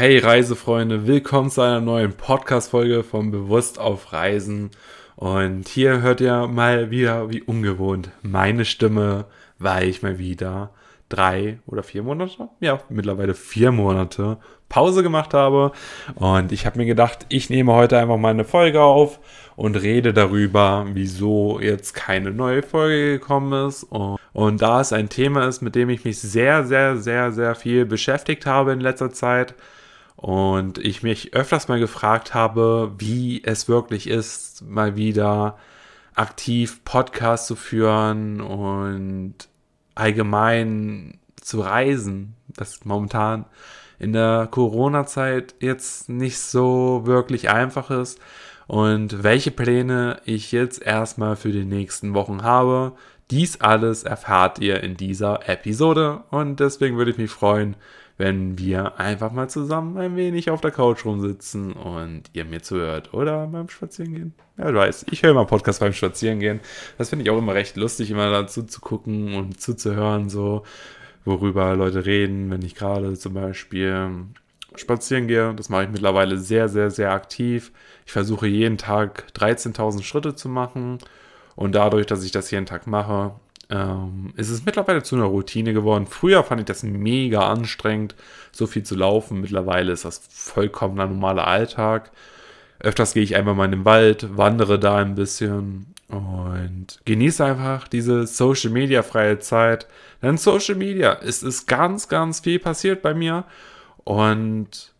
Hey Reisefreunde, willkommen zu einer neuen Podcast-Folge von Bewusst auf Reisen. Und hier hört ihr mal wieder, wie ungewohnt, meine Stimme, weil ich mal wieder drei oder vier Monate, ja, mittlerweile vier Monate Pause gemacht habe. Und ich habe mir gedacht, ich nehme heute einfach mal eine Folge auf und rede darüber, wieso jetzt keine neue Folge gekommen ist. Und, und da es ein Thema ist, mit dem ich mich sehr, sehr, sehr, sehr viel beschäftigt habe in letzter Zeit, und ich mich öfters mal gefragt habe, wie es wirklich ist, mal wieder aktiv Podcast zu führen und allgemein zu reisen, das momentan in der Corona-Zeit jetzt nicht so wirklich einfach ist und welche Pläne ich jetzt erstmal für die nächsten Wochen habe. Dies alles erfahrt ihr in dieser Episode und deswegen würde ich mich freuen, wenn wir einfach mal zusammen ein wenig auf der Couch rumsitzen und ihr mir zuhört oder beim Spazierengehen. Ja, du weißt, ich höre immer Podcast beim Spazierengehen. Das finde ich auch immer recht lustig, immer dazu zu gucken und zuzuhören, so worüber Leute reden, wenn ich gerade zum Beispiel spazieren gehe. Das mache ich mittlerweile sehr, sehr, sehr aktiv. Ich versuche jeden Tag 13.000 Schritte zu machen und dadurch, dass ich das jeden Tag mache, ähm, es ist mittlerweile zu einer Routine geworden. Früher fand ich das mega anstrengend, so viel zu laufen. Mittlerweile ist das vollkommener normaler Alltag. Öfters gehe ich einfach mal in den Wald, wandere da ein bisschen und genieße einfach diese Social Media freie Zeit. Denn Social Media, es ist ganz, ganz viel passiert bei mir und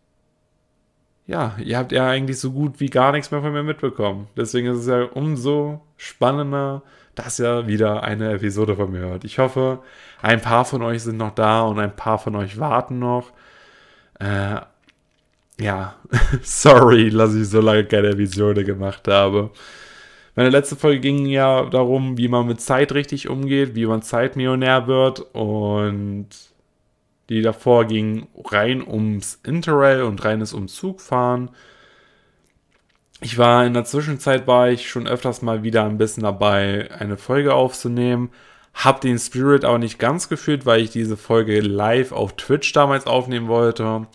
ja, ihr habt ja eigentlich so gut wie gar nichts mehr von mir mitbekommen. Deswegen ist es ja umso spannender, dass ihr wieder eine Episode von mir hört. Ich hoffe, ein paar von euch sind noch da und ein paar von euch warten noch. Äh, ja, sorry, dass ich so lange keine Episode gemacht habe. Meine letzte Folge ging ja darum, wie man mit Zeit richtig umgeht, wie man Zeitmillionär wird und die davor ging rein ums Interrail und reines Umzugfahren. Ich war in der Zwischenzeit war ich schon öfters mal wieder ein bisschen dabei, eine Folge aufzunehmen. Hab den Spirit aber nicht ganz gefühlt, weil ich diese Folge live auf Twitch damals aufnehmen wollte.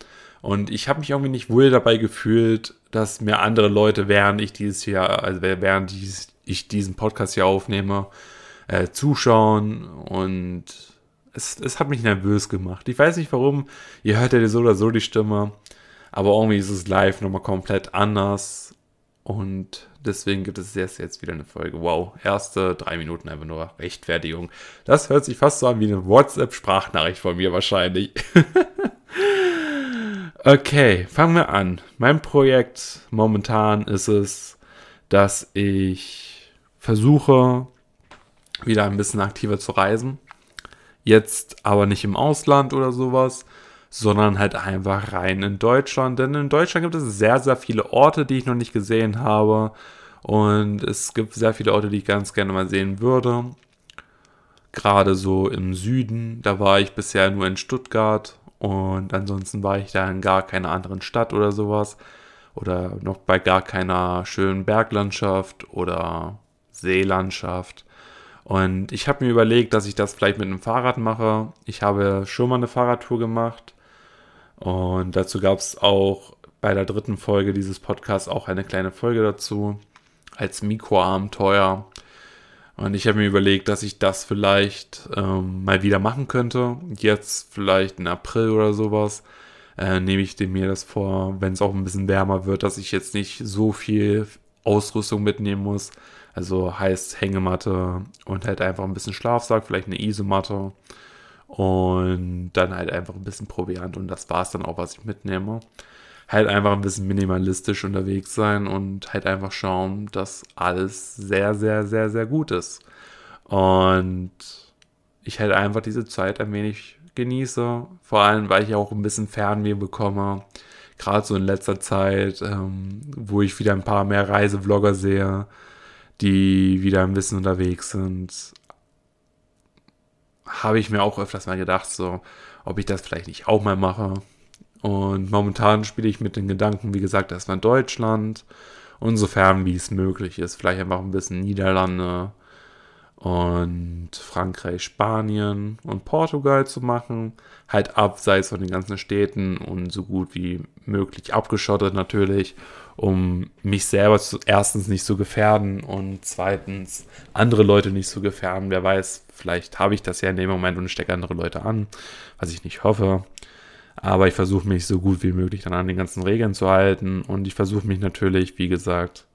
Und ich habe mich irgendwie nicht wohl dabei gefühlt, dass mir andere Leute, während ich dieses hier, also während ich diesen Podcast hier aufnehme, äh, zuschauen. Und es, es hat mich nervös gemacht. Ich weiß nicht warum. Ihr hört ja so oder so die Stimme. Aber irgendwie ist es live nochmal komplett anders. Und deswegen gibt es jetzt, jetzt wieder eine Folge. Wow, erste drei Minuten einfach nur Rechtfertigung. Das hört sich fast so an wie eine WhatsApp-Sprachnachricht von mir wahrscheinlich. okay, fangen wir an. Mein Projekt momentan ist es, dass ich versuche, wieder ein bisschen aktiver zu reisen. Jetzt aber nicht im Ausland oder sowas, sondern halt einfach rein in Deutschland. Denn in Deutschland gibt es sehr, sehr viele Orte, die ich noch nicht gesehen habe. Und es gibt sehr viele Orte, die ich ganz gerne mal sehen würde. Gerade so im Süden, da war ich bisher nur in Stuttgart und ansonsten war ich da in gar keiner anderen Stadt oder sowas. Oder noch bei gar keiner schönen Berglandschaft oder Seelandschaft. Und ich habe mir überlegt, dass ich das vielleicht mit einem Fahrrad mache. Ich habe schon mal eine Fahrradtour gemacht und dazu gab es auch bei der dritten Folge dieses Podcasts auch eine kleine Folge dazu als Mikroabenteuer. Und ich habe mir überlegt, dass ich das vielleicht ähm, mal wieder machen könnte. Jetzt vielleicht in April oder sowas. Äh, nehme ich mir das vor, wenn es auch ein bisschen wärmer wird, dass ich jetzt nicht so viel Ausrüstung mitnehmen muss. Also heißt Hängematte und halt einfach ein bisschen Schlafsack, vielleicht eine Isomatte und dann halt einfach ein bisschen Proviant und das war es dann auch, was ich mitnehme. Halt einfach ein bisschen minimalistisch unterwegs sein und halt einfach schauen, dass alles sehr, sehr, sehr, sehr gut ist. Und ich halt einfach diese Zeit ein wenig genieße. Vor allem, weil ich auch ein bisschen Fernweh bekomme. Gerade so in letzter Zeit, ähm, wo ich wieder ein paar mehr Reisevlogger sehe, die wieder ein bisschen unterwegs sind habe ich mir auch öfters mal gedacht, so, ob ich das vielleicht nicht auch mal mache. Und momentan spiele ich mit den Gedanken, wie gesagt, erstmal Deutschland und sofern wie es möglich ist, vielleicht einfach ein bisschen Niederlande und Frankreich, Spanien und Portugal zu machen. Halt abseits von den ganzen Städten und so gut wie möglich abgeschottet natürlich, um mich selber zu, erstens nicht zu gefährden und zweitens andere Leute nicht zu gefährden. Wer weiß, vielleicht habe ich das ja in dem Moment und stecke andere Leute an, was ich nicht hoffe. Aber ich versuche mich so gut wie möglich dann an den ganzen Regeln zu halten und ich versuche mich natürlich, wie gesagt,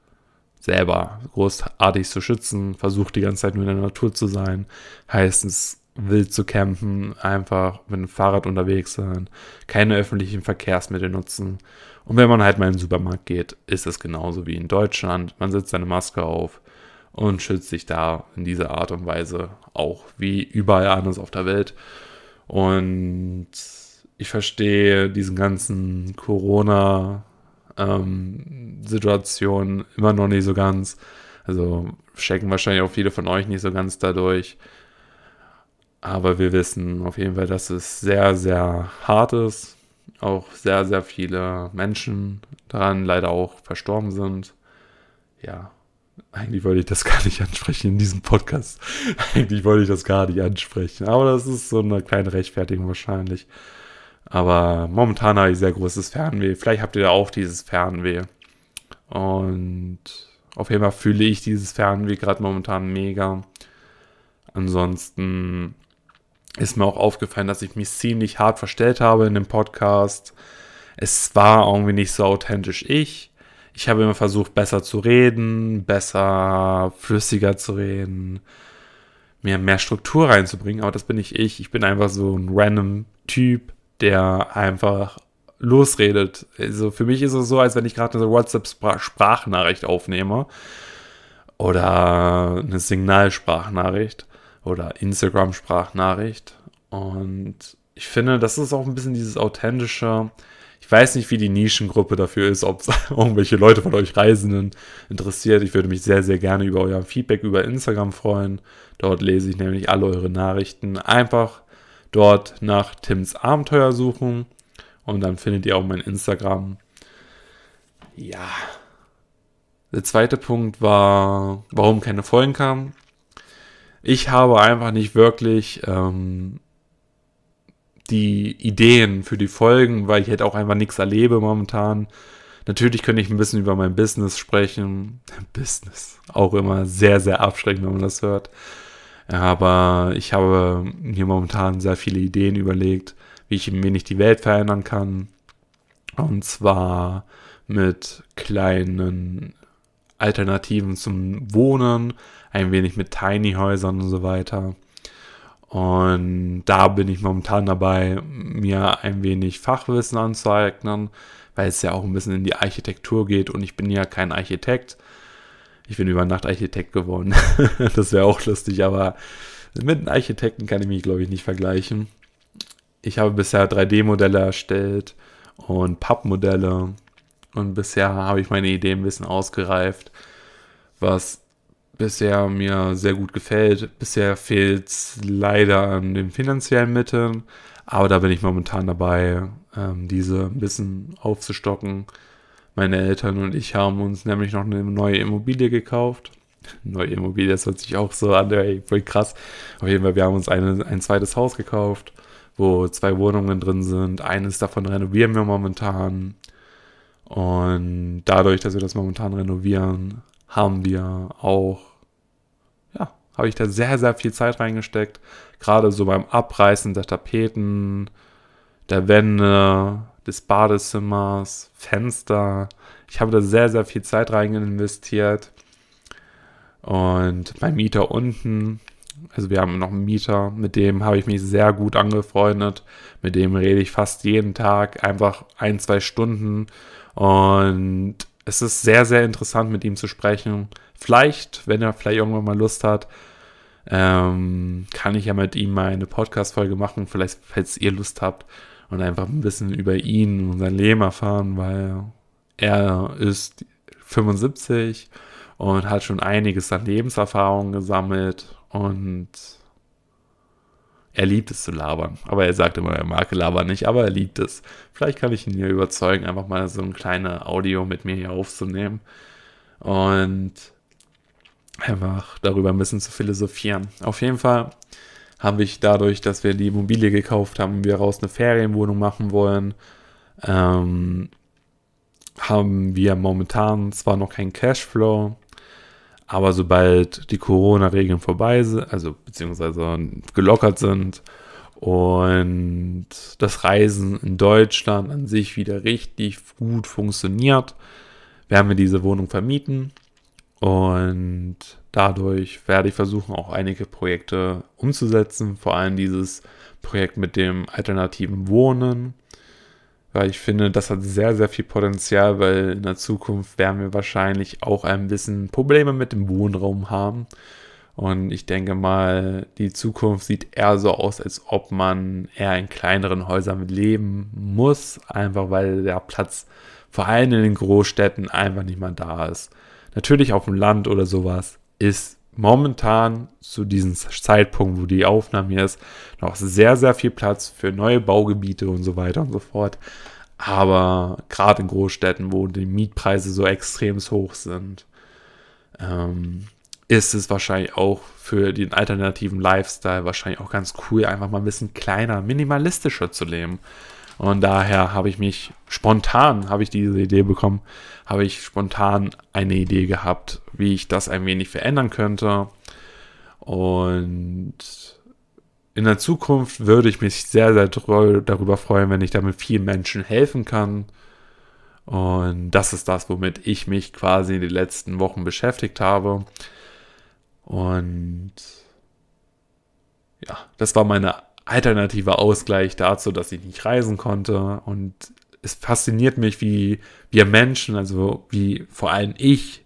selber großartig zu schützen, versuche die ganze Zeit nur in der Natur zu sein, heißt es wild zu campen, einfach mit dem Fahrrad unterwegs sein, keine öffentlichen Verkehrsmittel nutzen. Und wenn man halt mal in den Supermarkt geht, ist es genauso wie in Deutschland. Man setzt seine Maske auf und schützt sich da in dieser Art und Weise auch wie überall anders auf der Welt. Und ich verstehe diesen ganzen Corona ähm, immer noch nicht so ganz. Also checken wahrscheinlich auch viele von euch nicht so ganz dadurch. Aber wir wissen auf jeden Fall, dass es sehr, sehr hart ist. Auch sehr, sehr viele Menschen daran leider auch verstorben sind. Ja, eigentlich wollte ich das gar nicht ansprechen in diesem Podcast. eigentlich wollte ich das gar nicht ansprechen. Aber das ist so eine kleine Rechtfertigung wahrscheinlich. Aber momentan habe ich sehr großes Fernweh. Vielleicht habt ihr da auch dieses Fernweh. Und auf jeden Fall fühle ich dieses Fernweh gerade momentan mega. Ansonsten ist mir auch aufgefallen, dass ich mich ziemlich hart verstellt habe in dem Podcast. Es war irgendwie nicht so authentisch ich. Ich habe immer versucht, besser zu reden, besser, flüssiger zu reden, mir mehr Struktur reinzubringen, aber das bin nicht ich. Ich bin einfach so ein random Typ, der einfach losredet. Also für mich ist es so, als wenn ich gerade eine WhatsApp-Sprachnachricht aufnehme oder eine Signalsprachnachricht oder Instagram-Sprachnachricht. Und ich finde, das ist auch ein bisschen dieses authentische. Weiß nicht, wie die Nischengruppe dafür ist, ob es irgendwelche Leute von euch Reisenden interessiert. Ich würde mich sehr, sehr gerne über euer Feedback über Instagram freuen. Dort lese ich nämlich alle eure Nachrichten. Einfach dort nach Tims Abenteuer suchen und dann findet ihr auch mein Instagram. Ja. Der zweite Punkt war, warum keine Folgen kamen. Ich habe einfach nicht wirklich ähm, die Ideen für die Folgen, weil ich halt auch einfach nichts erlebe momentan. Natürlich könnte ich ein bisschen über mein Business sprechen. Business, auch immer sehr, sehr abschreckend, wenn man das hört. Aber ich habe mir momentan sehr viele Ideen überlegt, wie ich ein wenig die Welt verändern kann. Und zwar mit kleinen Alternativen zum Wohnen, ein wenig mit Tiny Häusern und so weiter. Und da bin ich momentan dabei, mir ein wenig Fachwissen anzueignen, weil es ja auch ein bisschen in die Architektur geht und ich bin ja kein Architekt. Ich bin über Nacht Architekt geworden. das wäre auch lustig, aber mit einem Architekten kann ich mich, glaube ich, nicht vergleichen. Ich habe bisher 3D-Modelle erstellt und Pappmodelle und bisher habe ich meine Ideen ein bisschen ausgereift, was bisher mir sehr gut gefällt. Bisher fehlt es leider an den finanziellen Mitteln, aber da bin ich momentan dabei, ähm, diese ein bisschen aufzustocken. Meine Eltern und ich haben uns nämlich noch eine neue Immobilie gekauft. Neue Immobilie, das hört sich auch so an, ey, voll krass. Auf jeden Fall, wir haben uns eine, ein zweites Haus gekauft, wo zwei Wohnungen drin sind. Eines davon renovieren wir momentan. Und dadurch, dass wir das momentan renovieren, haben wir auch, habe ich da sehr, sehr viel Zeit reingesteckt. Gerade so beim Abreißen der Tapeten, der Wände, des Badezimmers, Fenster. Ich habe da sehr, sehr viel Zeit rein investiert. Und mein Mieter unten, also wir haben noch einen Mieter, mit dem habe ich mich sehr gut angefreundet. Mit dem rede ich fast jeden Tag, einfach ein, zwei Stunden. Und es ist sehr, sehr interessant, mit ihm zu sprechen. Vielleicht, wenn er vielleicht irgendwann mal Lust hat, ähm, kann ich ja mit ihm mal eine Podcast-Folge machen, vielleicht, falls ihr Lust habt und einfach ein bisschen über ihn und sein Leben erfahren, weil er ist 75 und hat schon einiges an Lebenserfahrung gesammelt und er liebt es zu labern. Aber er sagt immer, er mag labern nicht, aber er liebt es. Vielleicht kann ich ihn hier überzeugen, einfach mal so ein kleines Audio mit mir hier aufzunehmen. Und einfach darüber ein bisschen zu philosophieren. Auf jeden Fall habe ich dadurch, dass wir die Immobilie gekauft haben, wir raus eine Ferienwohnung machen wollen, ähm, haben wir momentan zwar noch keinen Cashflow, aber sobald die Corona-Regeln vorbei sind, also beziehungsweise gelockert sind und das Reisen in Deutschland an sich wieder richtig gut funktioniert, werden wir diese Wohnung vermieten und dadurch werde ich versuchen, auch einige Projekte umzusetzen, vor allem dieses Projekt mit dem alternativen Wohnen, weil ich finde, das hat sehr, sehr viel Potenzial, weil in der Zukunft werden wir wahrscheinlich auch ein bisschen Probleme mit dem Wohnraum haben. Und ich denke mal, die Zukunft sieht eher so aus, als ob man eher in kleineren Häusern leben muss, einfach weil der Platz vor allem in den Großstädten einfach nicht mehr da ist. Natürlich auf dem Land oder sowas ist momentan zu diesem Zeitpunkt, wo die Aufnahme hier ist, noch sehr, sehr viel Platz für neue Baugebiete und so weiter und so fort. Aber gerade in Großstädten, wo die Mietpreise so extrem hoch sind, ähm, ist es wahrscheinlich auch für den alternativen Lifestyle wahrscheinlich auch ganz cool, einfach mal ein bisschen kleiner, minimalistischer zu leben. Und daher habe ich mich spontan, habe ich diese Idee bekommen, habe ich spontan eine Idee gehabt, wie ich das ein wenig verändern könnte. Und in der Zukunft würde ich mich sehr, sehr darüber freuen, wenn ich damit vielen Menschen helfen kann. Und das ist das, womit ich mich quasi in den letzten Wochen beschäftigt habe. Und ja, das war meine alternativer Ausgleich dazu, dass ich nicht reisen konnte. Und es fasziniert mich, wie wir Menschen, also wie vor allem ich,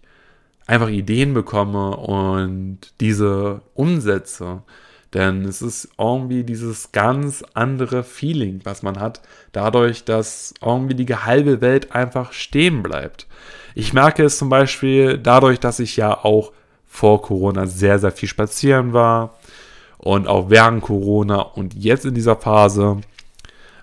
einfach Ideen bekomme und diese umsetze. Denn es ist irgendwie dieses ganz andere Feeling, was man hat, dadurch, dass irgendwie die halbe Welt einfach stehen bleibt. Ich merke es zum Beispiel dadurch, dass ich ja auch vor Corona sehr, sehr viel spazieren war, und auch während Corona und jetzt in dieser Phase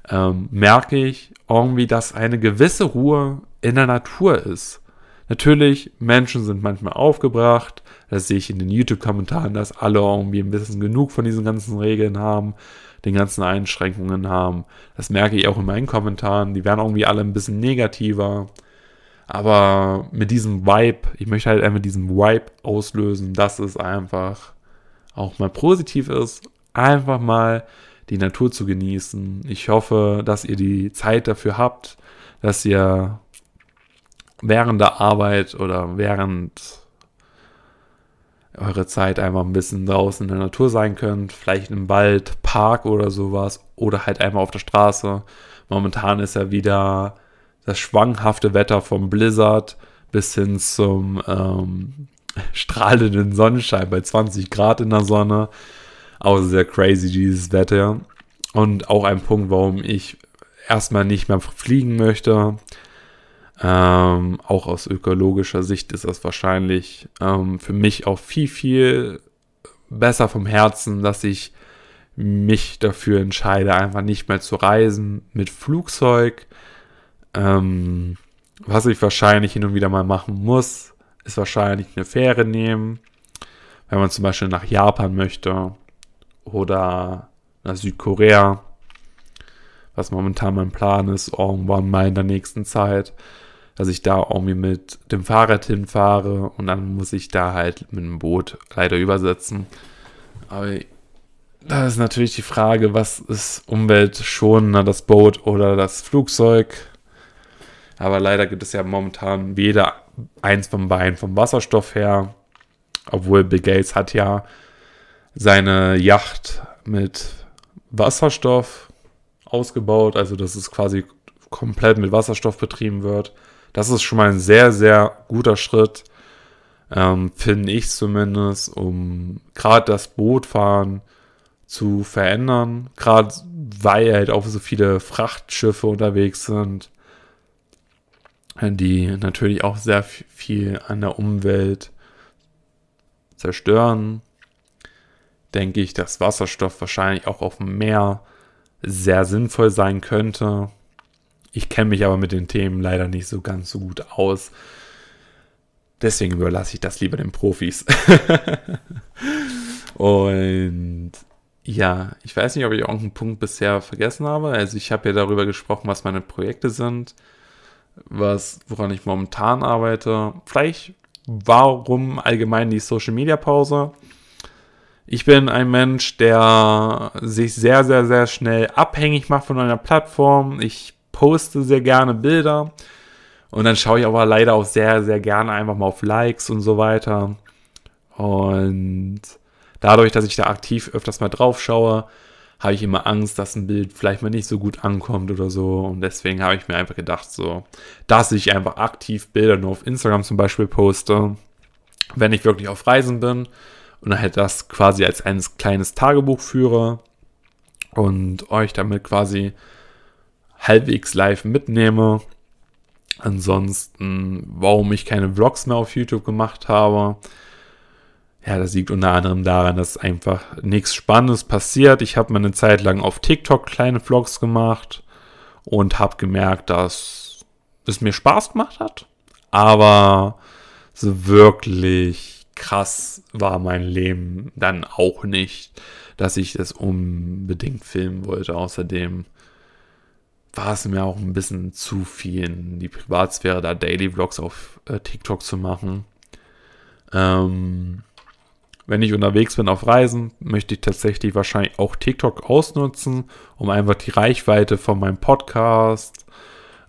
ähm, merke ich irgendwie, dass eine gewisse Ruhe in der Natur ist. Natürlich, Menschen sind manchmal aufgebracht. Das sehe ich in den YouTube-Kommentaren, dass alle irgendwie ein bisschen genug von diesen ganzen Regeln haben, den ganzen Einschränkungen haben. Das merke ich auch in meinen Kommentaren. Die werden irgendwie alle ein bisschen negativer. Aber mit diesem Vibe, ich möchte halt einfach diesen Vibe auslösen, dass es einfach auch mal positiv ist, einfach mal die Natur zu genießen. Ich hoffe, dass ihr die Zeit dafür habt, dass ihr während der Arbeit oder während eure Zeit einfach ein bisschen draußen in der Natur sein könnt, vielleicht im Wald, Park oder sowas oder halt einmal auf der Straße. Momentan ist ja wieder das schwanghafte Wetter vom Blizzard bis hin zum ähm, strahlenden Sonnenschein bei 20 Grad in der Sonne. Auch sehr crazy, dieses Wetter. Und auch ein Punkt, warum ich erstmal nicht mehr fliegen möchte. Ähm, auch aus ökologischer Sicht ist das wahrscheinlich ähm, für mich auch viel, viel besser vom Herzen, dass ich mich dafür entscheide, einfach nicht mehr zu reisen mit Flugzeug. Ähm, was ich wahrscheinlich hin und wieder mal machen muss, ist wahrscheinlich eine Fähre nehmen, wenn man zum Beispiel nach Japan möchte oder nach Südkorea, was momentan mein Plan ist, irgendwann mal in der nächsten Zeit, dass ich da irgendwie mit dem Fahrrad hinfahre und dann muss ich da halt mit dem Boot leider übersetzen. Aber da ist natürlich die Frage, was ist umweltschonender, das Boot oder das Flugzeug? Aber leider gibt es ja momentan weder eins von beiden vom Wasserstoff her. Obwohl Bill Gates hat ja seine Yacht mit Wasserstoff ausgebaut, also dass es quasi komplett mit Wasserstoff betrieben wird. Das ist schon mal ein sehr, sehr guter Schritt, ähm, finde ich zumindest, um gerade das Bootfahren zu verändern. Gerade weil halt auch so viele Frachtschiffe unterwegs sind die natürlich auch sehr viel an der Umwelt zerstören, denke ich, dass Wasserstoff wahrscheinlich auch auf dem Meer sehr sinnvoll sein könnte. Ich kenne mich aber mit den Themen leider nicht so ganz so gut aus. Deswegen überlasse ich das lieber den Profis. und ja, ich weiß nicht, ob ich irgendeinen Punkt bisher vergessen habe. Also ich habe ja darüber gesprochen, was meine Projekte sind, was, woran ich momentan arbeite. Vielleicht warum allgemein die Social Media Pause. Ich bin ein Mensch, der sich sehr, sehr, sehr schnell abhängig macht von einer Plattform. Ich poste sehr gerne Bilder und dann schaue ich aber leider auch sehr, sehr gerne einfach mal auf Likes und so weiter. Und dadurch, dass ich da aktiv öfters mal drauf schaue, habe ich immer Angst, dass ein Bild vielleicht mal nicht so gut ankommt oder so. Und deswegen habe ich mir einfach gedacht, so, dass ich einfach aktiv Bilder nur auf Instagram zum Beispiel poste, wenn ich wirklich auf Reisen bin und dann halt das quasi als ein kleines Tagebuch führe und euch damit quasi halbwegs live mitnehme. Ansonsten, warum ich keine Vlogs mehr auf YouTube gemacht habe, ja, das liegt unter anderem daran, dass einfach nichts Spannendes passiert. Ich habe mal eine Zeit lang auf TikTok kleine Vlogs gemacht und habe gemerkt, dass es mir Spaß gemacht hat. Aber so wirklich krass war mein Leben dann auch nicht, dass ich das unbedingt filmen wollte. Außerdem war es mir auch ein bisschen zu viel in die Privatsphäre, da Daily Vlogs auf äh, TikTok zu machen. Ähm, wenn ich unterwegs bin auf Reisen, möchte ich tatsächlich wahrscheinlich auch TikTok ausnutzen, um einfach die Reichweite von meinem Podcast,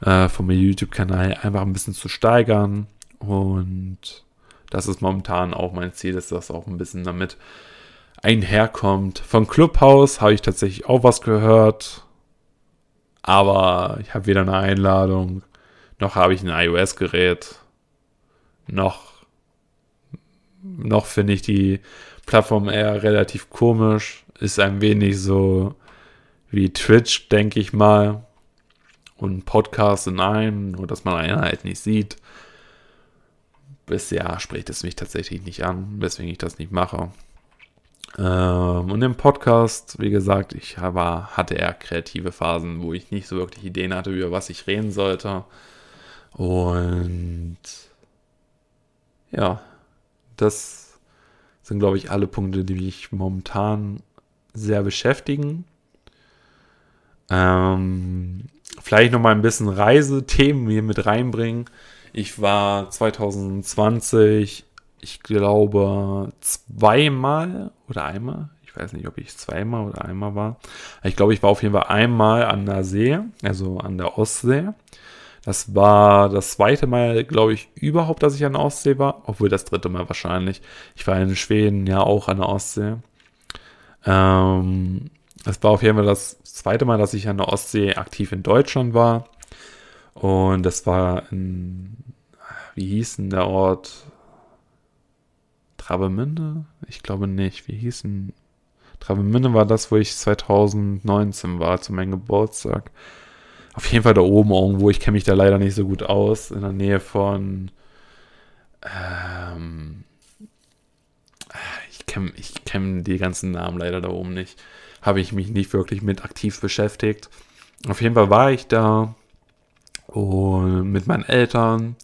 äh, von meinem YouTube-Kanal einfach ein bisschen zu steigern. Und das ist momentan auch mein Ziel, dass das auch ein bisschen damit einherkommt. Von Clubhouse habe ich tatsächlich auch was gehört. Aber ich habe weder eine Einladung, noch habe ich ein iOS-Gerät, noch noch finde ich die Plattform eher relativ komisch. Ist ein wenig so wie Twitch, denke ich mal. Und Podcast in einem, nur dass man einen halt nicht sieht. Bisher spricht es mich tatsächlich nicht an, weswegen ich das nicht mache. Ähm, und im Podcast, wie gesagt, ich war, hatte eher kreative Phasen, wo ich nicht so wirklich Ideen hatte, über was ich reden sollte. Und ja, das sind, glaube ich, alle Punkte, die mich momentan sehr beschäftigen. Ähm, vielleicht noch mal ein bisschen Reisethemen hier mit reinbringen. Ich war 2020, ich glaube, zweimal oder einmal. Ich weiß nicht, ob ich zweimal oder einmal war. Ich glaube, ich war auf jeden Fall einmal an der See, also an der Ostsee. Das war das zweite Mal, glaube ich, überhaupt, dass ich an der Ostsee war. Obwohl das dritte Mal wahrscheinlich. Ich war in Schweden ja auch an der Ostsee. Ähm, das war auf jeden Fall das zweite Mal, dass ich an der Ostsee aktiv in Deutschland war. Und das war in, wie hieß denn der Ort? Travemünde? Ich glaube nicht. Wie hieß denn? Travemünde war das, wo ich 2019 war, zu meinem Geburtstag. Auf jeden Fall da oben irgendwo. Ich kenne mich da leider nicht so gut aus. In der Nähe von. Ähm, ich kenne ich kenn die ganzen Namen leider da oben nicht. Habe ich mich nicht wirklich mit aktiv beschäftigt. Auf jeden Fall war ich da und mit meinen Eltern.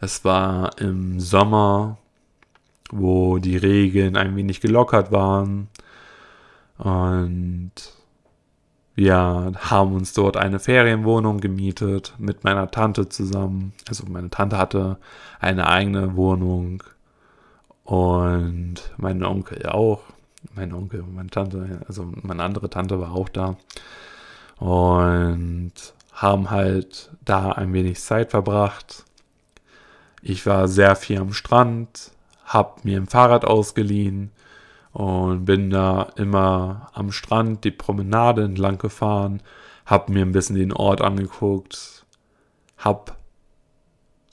Das war im Sommer, wo die Regeln ein wenig gelockert waren. Und wir haben uns dort eine Ferienwohnung gemietet mit meiner Tante zusammen. Also meine Tante hatte eine eigene Wohnung und mein Onkel auch. Mein Onkel und meine Tante, also meine andere Tante war auch da. Und haben halt da ein wenig Zeit verbracht. Ich war sehr viel am Strand, hab mir ein Fahrrad ausgeliehen und bin da immer am Strand die Promenade entlang gefahren, hab mir ein bisschen den Ort angeguckt, hab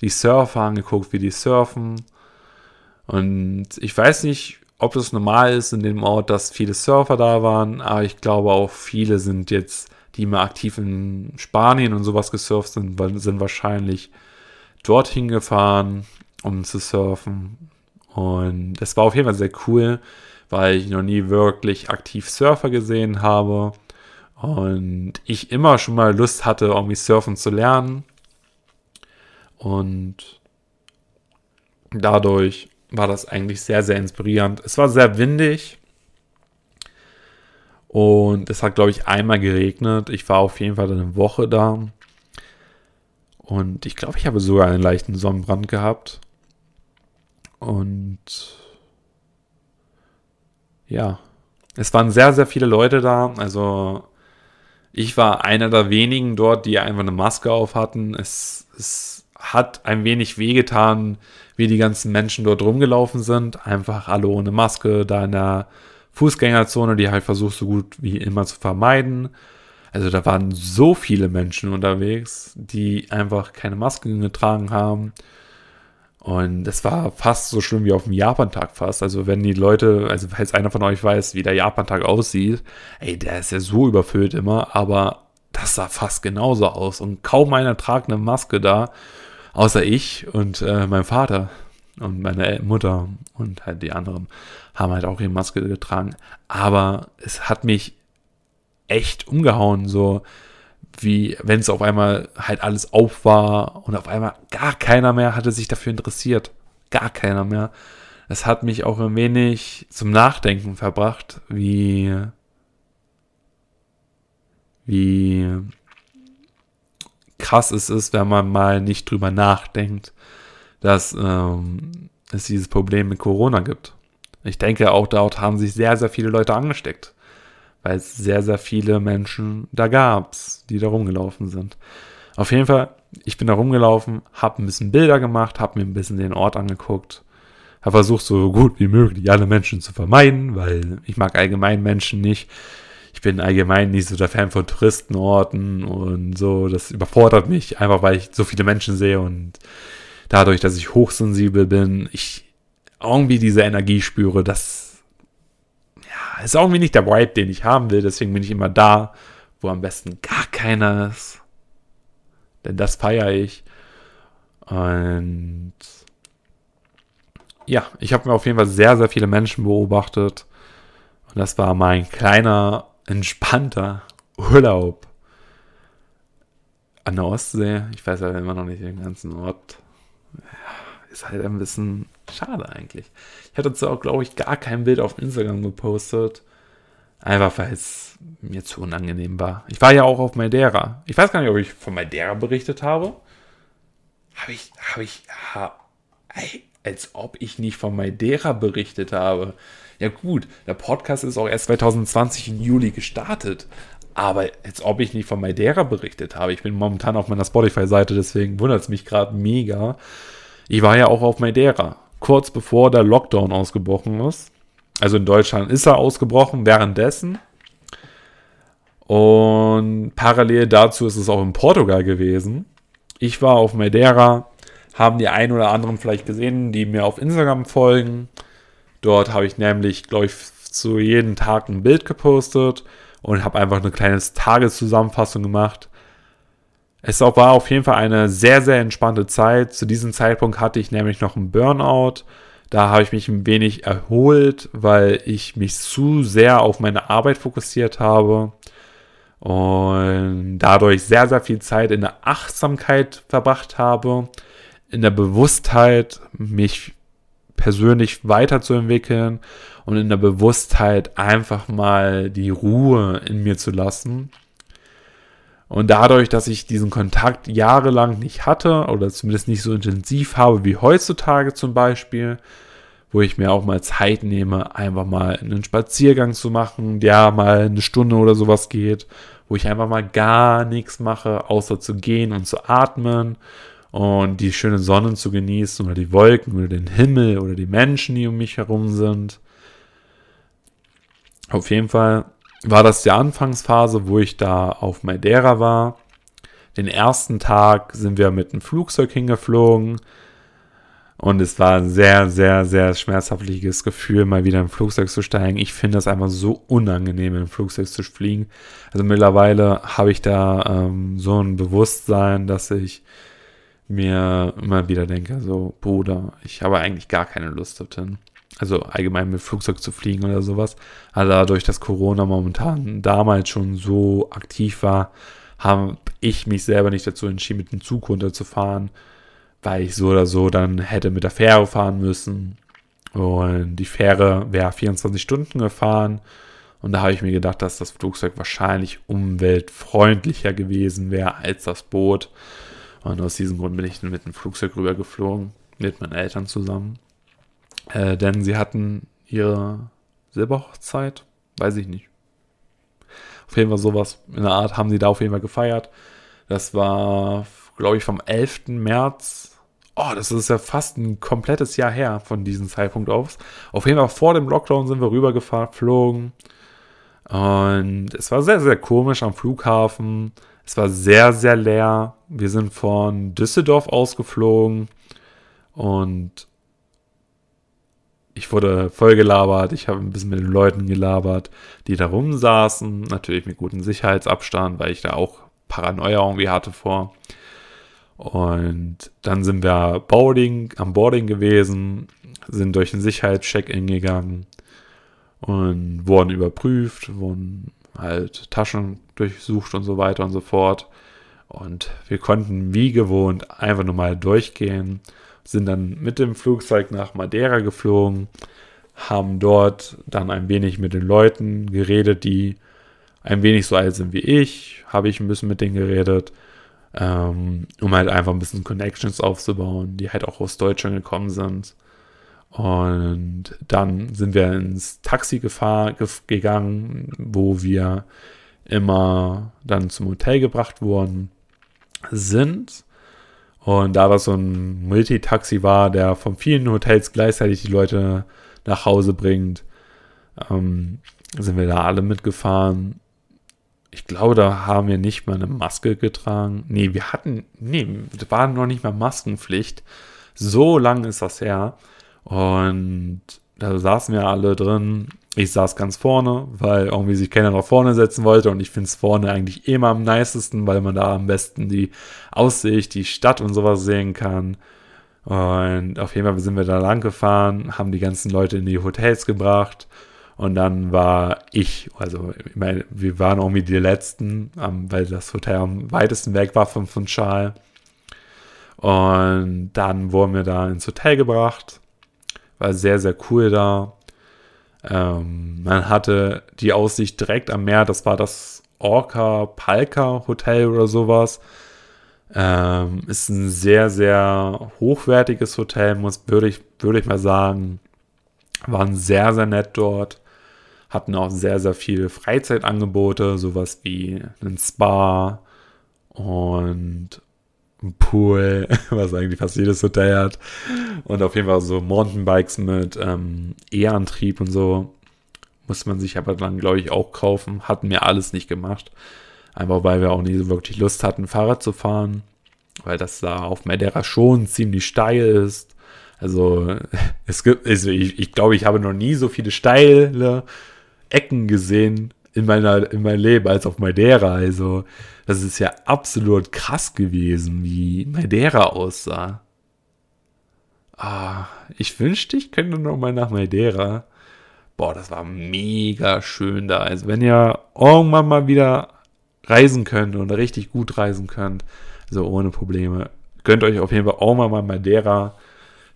die Surfer angeguckt, wie die surfen. Und ich weiß nicht, ob das normal ist in dem Ort, dass viele Surfer da waren, aber ich glaube auch viele sind jetzt, die mal aktiv in Spanien und sowas gesurft sind, sind wahrscheinlich dorthin gefahren, um zu surfen. Und das war auf jeden Fall sehr cool weil ich noch nie wirklich aktiv Surfer gesehen habe und ich immer schon mal Lust hatte, irgendwie surfen zu lernen. Und Dadurch war das eigentlich sehr, sehr inspirierend. Es war sehr windig. Und es hat, glaube ich, einmal geregnet. Ich war auf jeden Fall eine Woche da. Und ich glaube, ich habe sogar einen leichten Sonnenbrand gehabt. Und ja, es waren sehr, sehr viele Leute da. Also ich war einer der wenigen dort, die einfach eine Maske auf hatten. Es, es hat ein wenig wehgetan, wie die ganzen Menschen dort rumgelaufen sind. Einfach alle ohne Maske, da in der Fußgängerzone, die halt versucht, so gut wie immer zu vermeiden. Also da waren so viele Menschen unterwegs, die einfach keine Masken getragen haben. Und das war fast so schlimm wie auf dem Japantag fast. Also wenn die Leute, also falls einer von euch weiß, wie der Japantag aussieht, ey, der ist ja so überfüllt immer, aber das sah fast genauso aus. Und kaum einer tragt eine Maske da, außer ich und äh, mein Vater und meine Mutter und halt die anderen haben halt auch ihre Maske getragen. Aber es hat mich echt umgehauen, so wie wenn es auf einmal halt alles auf war und auf einmal gar keiner mehr hatte sich dafür interessiert. Gar keiner mehr. Es hat mich auch ein wenig zum Nachdenken verbracht, wie, wie krass es ist, wenn man mal nicht drüber nachdenkt, dass ähm, es dieses Problem mit Corona gibt. Ich denke, auch dort haben sich sehr, sehr viele Leute angesteckt weil es sehr, sehr viele Menschen da gab, die da rumgelaufen sind. Auf jeden Fall, ich bin da rumgelaufen, habe ein bisschen Bilder gemacht, habe mir ein bisschen den Ort angeguckt, habe versucht, so gut wie möglich alle Menschen zu vermeiden, weil ich mag allgemein Menschen nicht. Ich bin allgemein nicht so der Fan von Touristenorten und so. Das überfordert mich, einfach weil ich so viele Menschen sehe und dadurch, dass ich hochsensibel bin, ich irgendwie diese Energie spüre, dass ist irgendwie nicht der Vibe, den ich haben will. Deswegen bin ich immer da, wo am besten gar keiner ist. Denn das feiere ich. Und ja, ich habe mir auf jeden Fall sehr, sehr viele Menschen beobachtet. Und das war mein kleiner, entspannter Urlaub an der Ostsee. Ich weiß ja immer noch nicht den ganzen Ort. Ja, ist halt ein bisschen Schade eigentlich. Ich hatte dazu auch, glaube ich, gar kein Bild auf Instagram gepostet. Einfach weil es mir zu unangenehm war. Ich war ja auch auf Madeira. Ich weiß gar nicht, ob ich von Madeira berichtet habe. Habe ich, habe ich, ha, als ob ich nicht von Madeira berichtet habe. Ja gut, der Podcast ist auch erst 2020 im Juli gestartet. Aber als ob ich nicht von Madeira berichtet habe. Ich bin momentan auf meiner Spotify-Seite, deswegen wundert es mich gerade mega. Ich war ja auch auf Madeira kurz bevor der Lockdown ausgebrochen ist. Also in Deutschland ist er ausgebrochen währenddessen. Und parallel dazu ist es auch in Portugal gewesen. Ich war auf Madeira, haben die einen oder anderen vielleicht gesehen, die mir auf Instagram folgen. Dort habe ich nämlich, glaube ich, zu jedem Tag ein Bild gepostet und habe einfach eine kleine Tageszusammenfassung gemacht. Es war auf jeden Fall eine sehr, sehr entspannte Zeit. Zu diesem Zeitpunkt hatte ich nämlich noch einen Burnout. Da habe ich mich ein wenig erholt, weil ich mich zu sehr auf meine Arbeit fokussiert habe und dadurch sehr, sehr viel Zeit in der Achtsamkeit verbracht habe, in der Bewusstheit, mich persönlich weiterzuentwickeln und in der Bewusstheit einfach mal die Ruhe in mir zu lassen und dadurch, dass ich diesen Kontakt jahrelang nicht hatte oder zumindest nicht so intensiv habe wie heutzutage zum Beispiel, wo ich mir auch mal Zeit nehme, einfach mal einen Spaziergang zu machen, der mal eine Stunde oder sowas geht, wo ich einfach mal gar nichts mache, außer zu gehen und zu atmen und die schöne Sonne zu genießen oder die Wolken oder den Himmel oder die Menschen, die um mich herum sind. Auf jeden Fall war das die Anfangsphase, wo ich da auf Madeira war. Den ersten Tag sind wir mit einem Flugzeug hingeflogen. Und es war ein sehr, sehr, sehr schmerzhaftiges Gefühl, mal wieder im Flugzeug zu steigen. Ich finde das einfach so unangenehm, im Flugzeug zu fliegen. Also mittlerweile habe ich da ähm, so ein Bewusstsein, dass ich mir immer wieder denke, so, Bruder, ich habe eigentlich gar keine Lust dorthin also allgemein mit Flugzeug zu fliegen oder sowas. Aber dadurch, dass Corona momentan damals schon so aktiv war, habe ich mich selber nicht dazu entschieden, mit dem Zug runterzufahren, weil ich so oder so dann hätte mit der Fähre fahren müssen. Und die Fähre wäre 24 Stunden gefahren. Und da habe ich mir gedacht, dass das Flugzeug wahrscheinlich umweltfreundlicher gewesen wäre als das Boot. Und aus diesem Grund bin ich dann mit dem Flugzeug rübergeflogen, mit meinen Eltern zusammen. Äh, denn sie hatten ihre Silberhochzeit, weiß ich nicht. Auf jeden Fall sowas in der Art haben sie da auf jeden Fall gefeiert. Das war, glaube ich, vom 11. März. Oh, das ist ja fast ein komplettes Jahr her von diesem Zeitpunkt aus. Auf jeden Fall vor dem Lockdown sind wir rübergeflogen. Und es war sehr, sehr komisch am Flughafen. Es war sehr, sehr leer. Wir sind von Düsseldorf ausgeflogen. Und ich wurde voll gelabert, ich habe ein bisschen mit den Leuten gelabert, die da rumsaßen, natürlich mit gutem Sicherheitsabstand, weil ich da auch Paranoia irgendwie hatte vor. Und dann sind wir Boarding, am Boarding gewesen, sind durch den Sicherheitscheck-In gegangen und wurden überprüft, wurden halt Taschen durchsucht und so weiter und so fort. Und wir konnten wie gewohnt einfach nur mal durchgehen sind dann mit dem Flugzeug nach Madeira geflogen, haben dort dann ein wenig mit den Leuten geredet, die ein wenig so alt sind wie ich, habe ich ein bisschen mit denen geredet, ähm, um halt einfach ein bisschen Connections aufzubauen, die halt auch aus Deutschland gekommen sind. Und dann sind wir ins Taxi gefahren, gegangen, wo wir immer dann zum Hotel gebracht worden sind. Und da das so ein Multitaxi war, der von vielen Hotels gleichzeitig die Leute nach Hause bringt, ähm, sind wir da alle mitgefahren. Ich glaube, da haben wir nicht mal eine Maske getragen. Nee, wir hatten, nee, das war noch nicht mal Maskenpflicht. So lang ist das her. Und da saßen wir alle drin ich saß ganz vorne, weil irgendwie sich keiner nach vorne setzen wollte und ich finde es vorne eigentlich immer am nicesten, weil man da am besten die Aussicht, die Stadt und sowas sehen kann. Und auf jeden Fall sind wir da lang gefahren, haben die ganzen Leute in die Hotels gebracht und dann war ich, also ich meine, wir waren irgendwie die Letzten, weil das Hotel am weitesten weg war von, Schal. Und dann wurden wir da ins Hotel gebracht. War sehr, sehr cool da. Ähm, man hatte die Aussicht direkt am Meer, das war das Orca Palka Hotel oder sowas. Ähm, ist ein sehr, sehr hochwertiges Hotel, muss, würde ich, würde ich mal sagen. Waren sehr, sehr nett dort. Hatten auch sehr, sehr viele Freizeitangebote, sowas wie ein Spa und ein Pool, was eigentlich fast jedes Hotel hat. Und auf jeden Fall so Mountainbikes mit ähm, E-Antrieb und so. Muss man sich aber dann, glaube ich, auch kaufen. Hatten wir alles nicht gemacht. Einfach weil wir auch nie so wirklich Lust hatten, Fahrrad zu fahren. Weil das da auf Madeira schon ziemlich steil ist. Also, es gibt, also ich, ich glaube, ich habe noch nie so viele steile Ecken gesehen in, meiner, in meinem Leben als auf Madeira. Also, das ist ja absolut krass gewesen, wie Madeira aussah. Ah, ich wünschte, ich könnte noch mal nach Madeira. Boah, das war mega schön da. Also, wenn ihr irgendwann mal wieder reisen könnt und richtig gut reisen könnt, so also ohne Probleme, gönnt euch auf jeden Fall auch mal Madeira.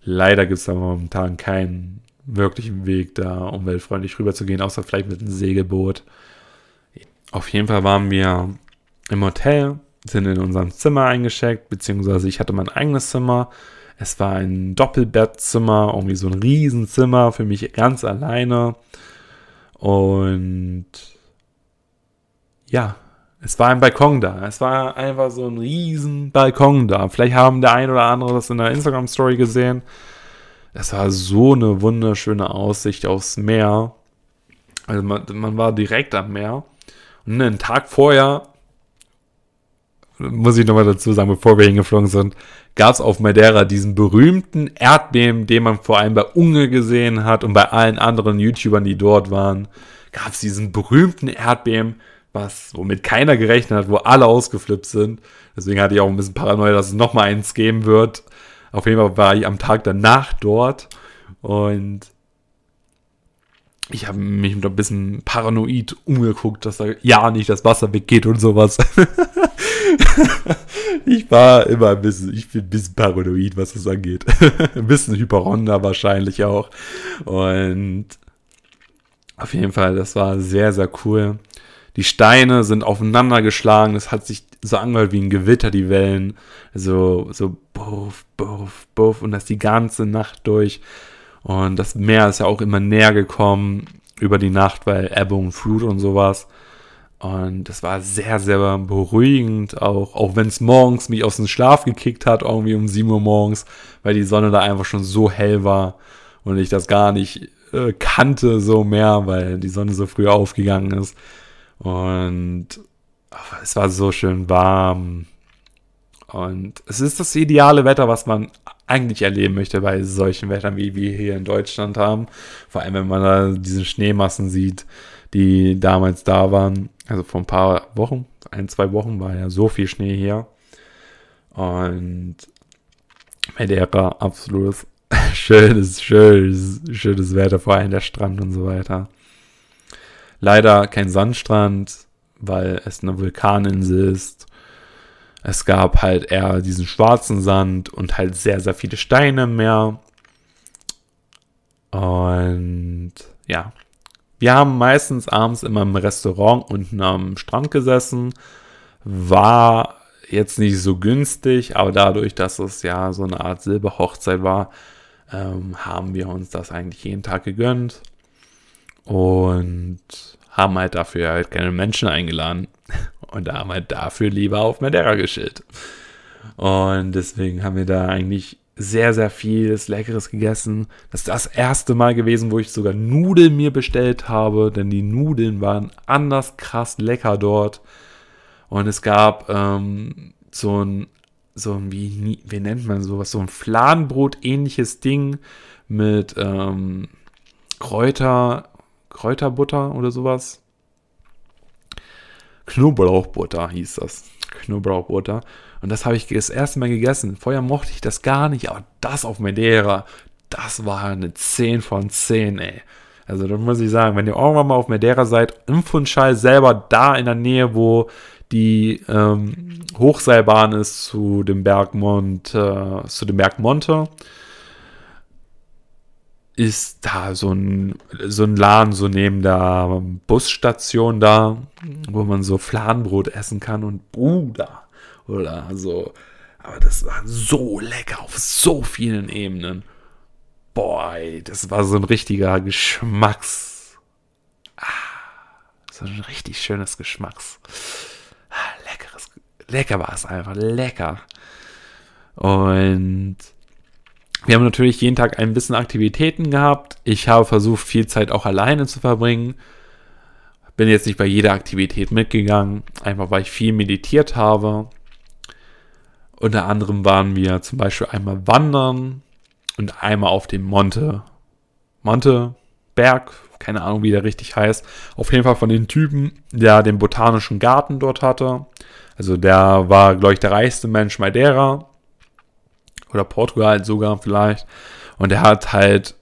Leider gibt es da momentan keinen wirklichen Weg, da umweltfreundlich rüber zu gehen, außer vielleicht mit einem Segelboot. Auf jeden Fall waren wir im Hotel, sind in unserem Zimmer eingecheckt, beziehungsweise ich hatte mein eigenes Zimmer. Es war ein Doppelbettzimmer, irgendwie so ein Riesenzimmer für mich ganz alleine. Und ja, es war ein Balkon da. Es war einfach so ein riesen Balkon da. Vielleicht haben der ein oder andere das in der Instagram-Story gesehen. Es war so eine wunderschöne Aussicht aufs Meer. Also man, man war direkt am Meer. Und einen Tag vorher muss ich nochmal dazu sagen, bevor wir hingeflogen sind, gab es auf Madeira diesen berühmten Erdbeben, den man vor allem bei Unge gesehen hat und bei allen anderen YouTubern, die dort waren, gab es diesen berühmten Erdbeben, was, womit keiner gerechnet hat, wo alle ausgeflippt sind. Deswegen hatte ich auch ein bisschen Paranoia, dass es nochmal eins geben wird. Auf jeden Fall war ich am Tag danach dort und ich habe mich ein bisschen paranoid umgeguckt, dass da ja nicht das Wasser weggeht und sowas. ich war immer ein bisschen, ich bin ein bisschen paranoid, was das angeht. ein bisschen Hyperonder wahrscheinlich auch. Und auf jeden Fall, das war sehr, sehr cool. Die Steine sind aufeinander geschlagen. Es hat sich so angehört wie ein Gewitter, die Wellen. So, so, buff, buff, buff. Und das die ganze Nacht durch. Und das Meer ist ja auch immer näher gekommen über die Nacht, weil Ebbe und Flut und sowas. Und das war sehr, sehr beruhigend, auch, auch wenn es morgens mich aus dem Schlaf gekickt hat, irgendwie um 7 Uhr morgens, weil die Sonne da einfach schon so hell war und ich das gar nicht äh, kannte so mehr, weil die Sonne so früh aufgegangen ist. Und ach, es war so schön warm. Und es ist das ideale Wetter, was man eigentlich erleben möchte bei solchen Wettern, wie wir hier in Deutschland haben. Vor allem, wenn man da diese Schneemassen sieht, die damals da waren. Also vor ein paar Wochen, ein, zwei Wochen war ja so viel Schnee hier. Und Madeira, absolutes schönes, schönes, schönes Wetter, vor allem der Strand und so weiter. Leider kein Sandstrand, weil es eine Vulkaninsel ist. Es gab halt eher diesen schwarzen Sand und halt sehr, sehr viele Steine im Meer. Und ja, wir haben meistens abends immer im Restaurant unten am Strand gesessen. War jetzt nicht so günstig, aber dadurch, dass es ja so eine Art Silberhochzeit war, ähm, haben wir uns das eigentlich jeden Tag gegönnt und haben halt dafür halt keine Menschen eingeladen und haben halt dafür lieber auf Madeira geschillt. Und deswegen haben wir da eigentlich sehr, sehr vieles Leckeres gegessen. Das ist das erste Mal gewesen, wo ich sogar Nudeln mir bestellt habe, denn die Nudeln waren anders krass lecker dort. Und es gab ähm, so ein so ein, wie, wie nennt man sowas, so ein Fladenbrot-ähnliches Ding mit ähm, Kräuter, Kräuterbutter oder sowas. Knoblauchbutter hieß das. Knoblauchbutter. Und das habe ich das erste Mal gegessen. Vorher mochte ich das gar nicht, aber das auf Madeira, das war eine 10 von 10, ey. Also da muss ich sagen, wenn ihr irgendwann mal auf Madeira seid, im Funchal selber da in der Nähe, wo die ähm, Hochseilbahn ist zu dem Berg Mont, äh, zu dem Berg Monte. Ist da so ein, so ein Laden, so neben der Busstation da, wo man so Fladenbrot essen kann und Bruder. Oder so. Aber das war so lecker auf so vielen Ebenen. Boah, das war so ein richtiger Geschmacks. Ah, so ein richtig schönes Geschmacks leckeres, lecker war es einfach, lecker. Und wir haben natürlich jeden Tag ein bisschen Aktivitäten gehabt. Ich habe versucht, viel Zeit auch alleine zu verbringen. Bin jetzt nicht bei jeder Aktivität mitgegangen, einfach weil ich viel meditiert habe. Unter anderem waren wir zum Beispiel einmal wandern und einmal auf dem Monte. Monte Berg, keine Ahnung, wie der richtig heißt. Auf jeden Fall von den Typen, der den botanischen Garten dort hatte. Also der war, glaube ich, der reichste Mensch Madeira. Oder Portugal sogar vielleicht. Und er hat halt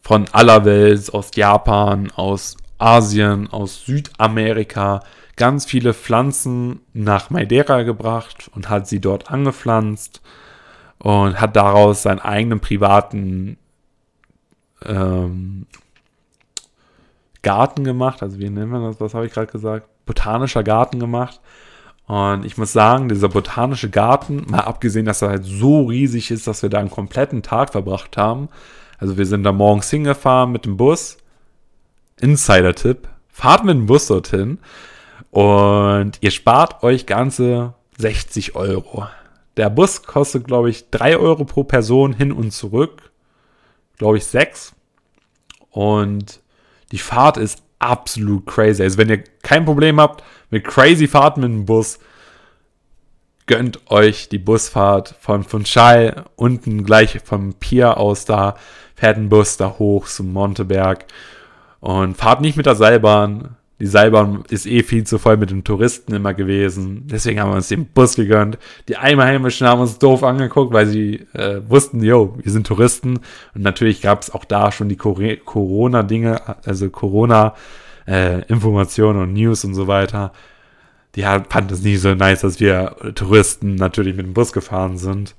von aller Welt, aus Japan, aus Asien, aus Südamerika, ganz viele Pflanzen nach Madeira gebracht und hat sie dort angepflanzt und hat daraus seinen eigenen privaten ähm, Garten gemacht. Also wie nennen wir das? Was habe ich gerade gesagt? Botanischer Garten gemacht. Und ich muss sagen, dieser botanische Garten, mal abgesehen, dass er halt so riesig ist, dass wir da einen kompletten Tag verbracht haben. Also wir sind da morgens hingefahren mit dem Bus. Insider-Tipp. Fahrt mit dem Bus dorthin und ihr spart euch ganze 60 Euro. Der Bus kostet, glaube ich, 3 Euro pro Person hin und zurück. Glaube ich, 6. Und die Fahrt ist absolut crazy. Also wenn ihr kein Problem habt mit crazy Fahrten mit dem Bus, gönnt euch die Busfahrt von Funchal unten gleich vom Pier aus da, fährt ein Bus da hoch zum Monteberg und fahrt nicht mit der Seilbahn, die Seilbahn ist eh viel zu voll mit den Touristen immer gewesen. Deswegen haben wir uns den Bus gegönnt. Die Einheimischen haben uns doof angeguckt, weil sie äh, wussten, yo, wir sind Touristen. Und natürlich gab es auch da schon die Corona-Dinge, also Corona-Informationen äh, und News und so weiter. die fanden es nie so nice, dass wir Touristen natürlich mit dem Bus gefahren sind.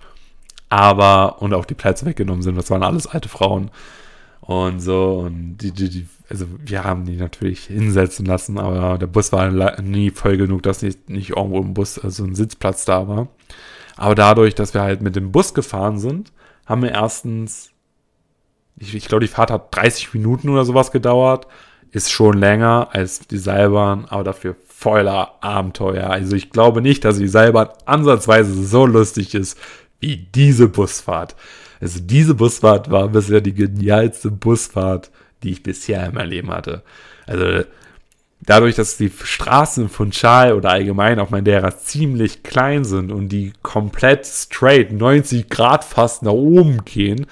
Aber, und auch die Plätze weggenommen sind. Das waren alles alte Frauen. Und so, und die, die, die, also wir haben die natürlich hinsetzen lassen, aber der Bus war nie voll genug, dass nicht, nicht irgendwo im Bus also ein Sitzplatz da war. Aber dadurch, dass wir halt mit dem Bus gefahren sind, haben wir erstens, ich, ich glaube, die Fahrt hat 30 Minuten oder sowas gedauert, ist schon länger als die Seilbahn, aber dafür voller Abenteuer. Also ich glaube nicht, dass die Seilbahn ansatzweise so lustig ist wie diese Busfahrt. Also diese Busfahrt war bisher die genialste Busfahrt, die ich bisher in meinem Leben hatte. Also dadurch, dass die Straßen von Schal oder allgemein auf Madeira ziemlich klein sind und die komplett straight 90 Grad fast nach oben gehen,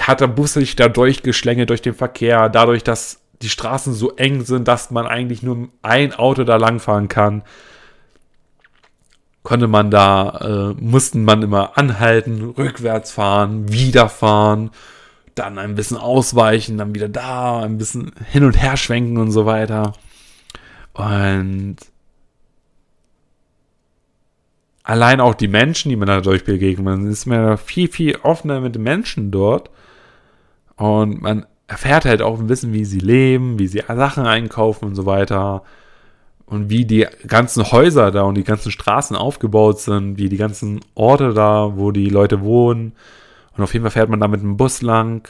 hat der Bus sich da durchgeschlängelt durch den Verkehr, dadurch, dass die Straßen so eng sind, dass man eigentlich nur ein Auto da langfahren kann, konnte man da, äh, mussten man immer anhalten, rückwärts fahren, wieder fahren dann ein bisschen ausweichen, dann wieder da, ein bisschen hin und her schwenken und so weiter. Und allein auch die Menschen, die man dadurch begegnet, man ist mir viel, viel offener mit den Menschen dort. Und man erfährt halt auch ein bisschen, wie sie leben, wie sie Sachen einkaufen und so weiter. Und wie die ganzen Häuser da und die ganzen Straßen aufgebaut sind, wie die ganzen Orte da, wo die Leute wohnen und auf jeden Fall fährt man da mit dem Bus lang.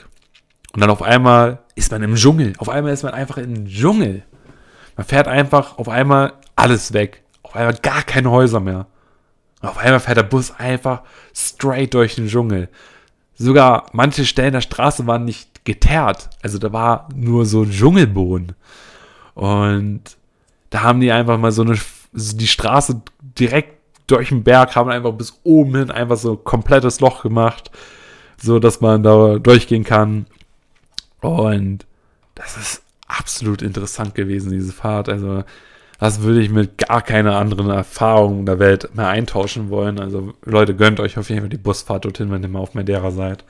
Und dann auf einmal ist man im Dschungel. Auf einmal ist man einfach im Dschungel. Man fährt einfach auf einmal alles weg. Auf einmal gar keine Häuser mehr. Und auf einmal fährt der Bus einfach straight durch den Dschungel. Sogar manche Stellen der Straße waren nicht geteert. Also da war nur so Dschungelboden. Und da haben die einfach mal so eine, die Straße direkt durch den Berg, haben einfach bis oben hin einfach so komplettes Loch gemacht so dass man da durchgehen kann. Und das ist absolut interessant gewesen, diese Fahrt. Also, das würde ich mit gar keiner anderen Erfahrung der Welt mehr eintauschen wollen. Also, Leute, gönnt euch auf jeden Fall die Busfahrt dorthin, wenn ihr mal auf Madeira seid.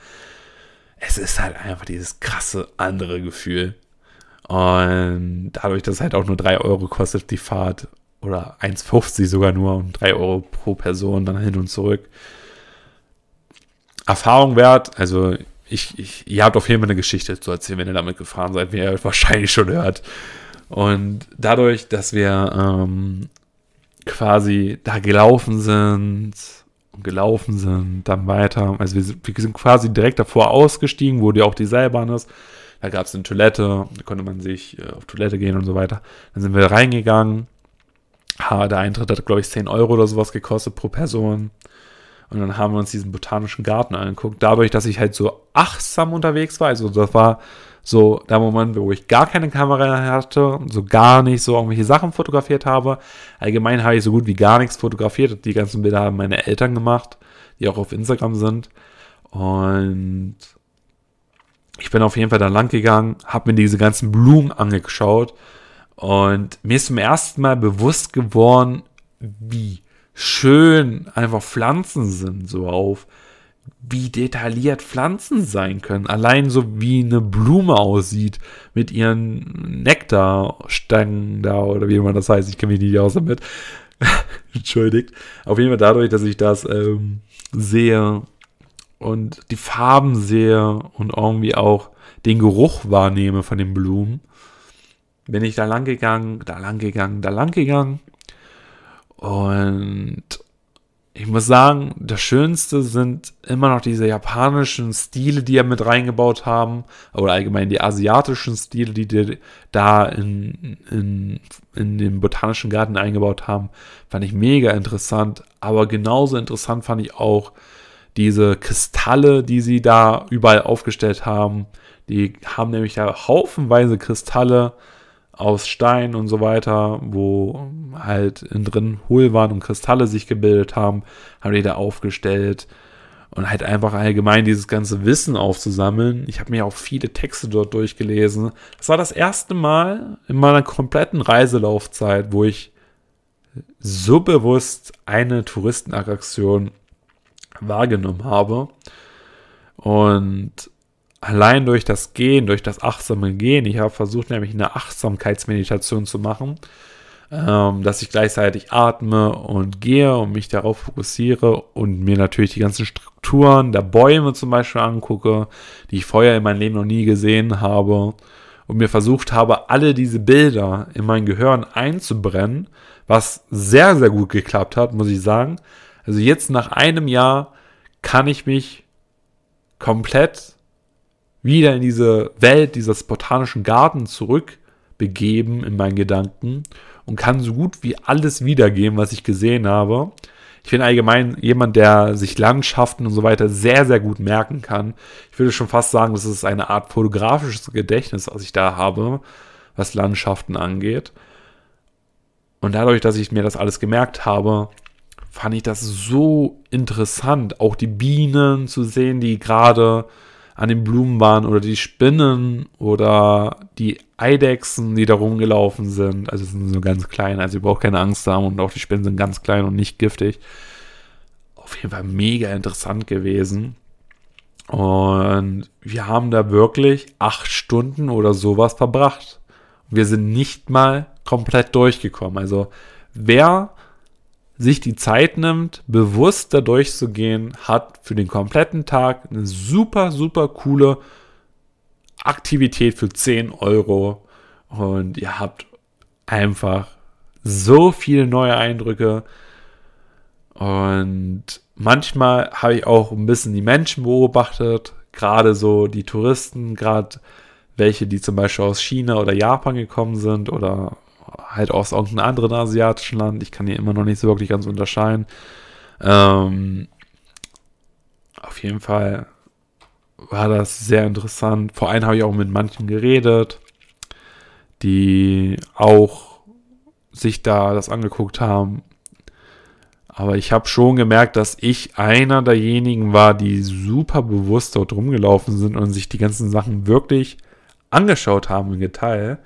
Es ist halt einfach dieses krasse andere Gefühl. Und dadurch, dass es halt auch nur 3 Euro kostet, die Fahrt, oder 1,50 sogar nur, und 3 Euro pro Person dann hin und zurück, Erfahrung wert. Also ich, ich, ihr habt auf jeden Fall eine Geschichte zu erzählen, wenn ihr damit gefahren seid, wie ihr wahrscheinlich schon hört. Und dadurch, dass wir ähm, quasi da gelaufen sind und gelaufen sind, dann weiter, also wir, wir sind quasi direkt davor ausgestiegen, wo die auch die Seilbahn ist. Da gab es eine Toilette, da konnte man sich äh, auf Toilette gehen und so weiter. Dann sind wir reingegangen. Ha, der Eintritt hat, glaube ich, 10 Euro oder sowas gekostet pro Person. Und dann haben wir uns diesen botanischen Garten angeguckt. Dadurch, dass ich halt so achtsam unterwegs war, also das war so der Moment, wo ich gar keine Kamera hatte, so gar nicht so irgendwelche Sachen fotografiert habe. Allgemein habe ich so gut wie gar nichts fotografiert. Die ganzen Bilder haben meine Eltern gemacht, die auch auf Instagram sind. Und ich bin auf jeden Fall da lang gegangen, habe mir diese ganzen Blumen angeschaut und mir ist zum ersten Mal bewusst geworden, wie schön einfach Pflanzen sind, so auf wie detailliert Pflanzen sein können. Allein so wie eine Blume aussieht mit ihren Nektarstangen da oder wie immer das heißt. Ich kenne mich nicht aus damit. Entschuldigt. Auf jeden Fall dadurch, dass ich das ähm, sehe und die Farben sehe und irgendwie auch den Geruch wahrnehme von den Blumen, bin ich da lang gegangen, da lang gegangen, da lang gegangen und ich muss sagen, das Schönste sind immer noch diese japanischen Stile, die er mit reingebaut haben, oder allgemein die asiatischen Stile, die die da in, in, in den botanischen Garten eingebaut haben, fand ich mega interessant. Aber genauso interessant fand ich auch diese Kristalle, die sie da überall aufgestellt haben. Die haben nämlich da haufenweise Kristalle aus Stein und so weiter, wo halt innen drin hohl waren und Kristalle sich gebildet haben, haben die da aufgestellt und halt einfach allgemein dieses ganze Wissen aufzusammeln. Ich habe mir auch viele Texte dort durchgelesen. Das war das erste Mal in meiner kompletten Reiselaufzeit, wo ich so bewusst eine Touristenattraktion wahrgenommen habe. Und allein durch das Gehen, durch das achtsame Gehen, ich habe versucht nämlich eine Achtsamkeitsmeditation zu machen, ähm, dass ich gleichzeitig atme und gehe und mich darauf fokussiere und mir natürlich die ganzen Strukturen der Bäume zum Beispiel angucke, die ich vorher in meinem Leben noch nie gesehen habe und mir versucht habe, alle diese Bilder in mein Gehirn einzubrennen, was sehr, sehr gut geklappt hat, muss ich sagen. Also jetzt nach einem Jahr kann ich mich komplett wieder in diese Welt dieses botanischen Gartens zurückbegeben in meinen Gedanken und kann so gut wie alles wiedergeben, was ich gesehen habe. Ich bin allgemein jemand, der sich Landschaften und so weiter sehr, sehr gut merken kann. Ich würde schon fast sagen, das ist eine Art fotografisches Gedächtnis, was ich da habe, was Landschaften angeht. Und dadurch, dass ich mir das alles gemerkt habe, fand ich das so interessant, auch die Bienen zu sehen, die gerade an den Blumen waren oder die Spinnen oder die Eidechsen, die da rumgelaufen sind. Also sind so ganz klein, also ihr braucht keine Angst haben und auch die Spinnen sind ganz klein und nicht giftig. Auf jeden Fall mega interessant gewesen. Und wir haben da wirklich acht Stunden oder sowas verbracht. Wir sind nicht mal komplett durchgekommen. Also wer sich die Zeit nimmt, bewusst da durchzugehen, hat für den kompletten Tag eine super, super coole Aktivität für 10 Euro. Und ihr habt einfach so viele neue Eindrücke. Und manchmal habe ich auch ein bisschen die Menschen beobachtet, gerade so die Touristen, gerade welche, die zum Beispiel aus China oder Japan gekommen sind oder halt aus irgendeinem anderen asiatischen Land. Ich kann hier immer noch nicht so wirklich ganz unterscheiden. Ähm, auf jeden Fall war das sehr interessant. Vor allem habe ich auch mit manchen geredet, die auch sich da das angeguckt haben. Aber ich habe schon gemerkt, dass ich einer derjenigen war, die super bewusst dort rumgelaufen sind und sich die ganzen Sachen wirklich angeschaut haben im Detail.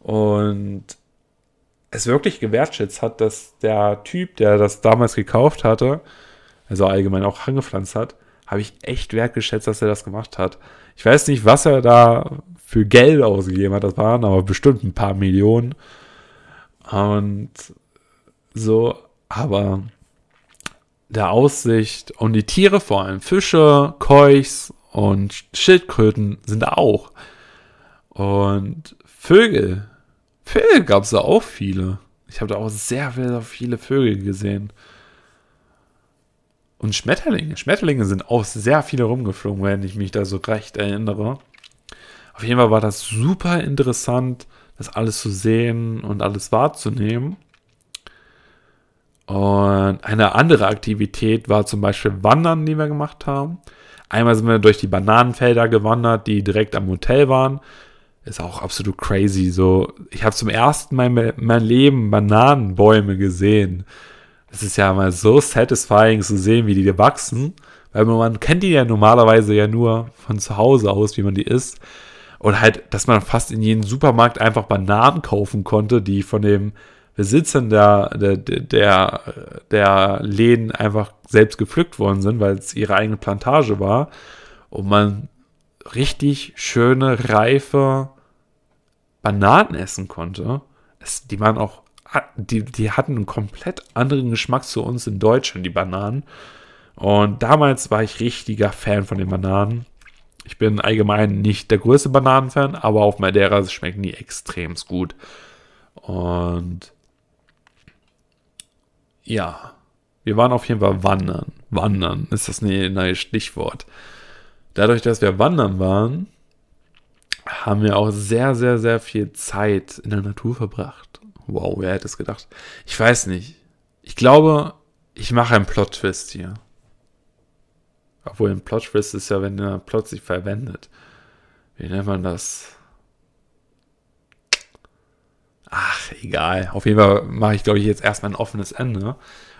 Und es wirklich gewertschätzt hat, dass der Typ, der das damals gekauft hatte, also allgemein auch angepflanzt hat, habe ich echt wertgeschätzt, dass er das gemacht hat. Ich weiß nicht, was er da für Geld ausgegeben hat, das waren aber bestimmt ein paar Millionen. Und so, aber der Aussicht und die Tiere vor allem, Fische, Koichs und Schildkröten sind da auch. Und Vögel, Vögel gab es da auch viele. Ich habe da auch sehr, sehr viele Vögel gesehen. Und Schmetterlinge. Schmetterlinge sind auch sehr viele rumgeflogen, wenn ich mich da so recht erinnere. Auf jeden Fall war das super interessant, das alles zu sehen und alles wahrzunehmen. Und eine andere Aktivität war zum Beispiel Wandern, die wir gemacht haben. Einmal sind wir durch die Bananenfelder gewandert, die direkt am Hotel waren ist auch absolut crazy. So, ich habe zum ersten Mal in meinem Leben Bananenbäume gesehen. Es ist ja mal so satisfying zu sehen, wie die wachsen. Weil man kennt die ja normalerweise ja nur von zu Hause aus, wie man die isst. Und halt, dass man fast in jedem Supermarkt einfach Bananen kaufen konnte, die von dem Besitzern der, der, der, der Läden einfach selbst gepflückt worden sind, weil es ihre eigene Plantage war. Und man richtig schöne, reife Bananen essen konnte. Es, die waren auch, die, die hatten einen komplett anderen Geschmack zu uns in Deutschland, die Bananen. Und damals war ich richtiger Fan von den Bananen. Ich bin allgemein nicht der größte Bananenfan, aber auf Madeira schmecken die extrem gut. Und ja, wir waren auf jeden Fall wandern. Wandern ist das ein neues Stichwort. Dadurch, dass wir wandern waren, haben wir auch sehr, sehr, sehr viel Zeit in der Natur verbracht. Wow, wer hätte es gedacht? Ich weiß nicht. Ich glaube, ich mache einen Plot-Twist hier. Obwohl ein Plot-Twist ist ja, wenn der Plot sich verwendet. Wie nennt man das? Ach, egal. Auf jeden Fall mache ich, glaube ich, jetzt erstmal ein offenes Ende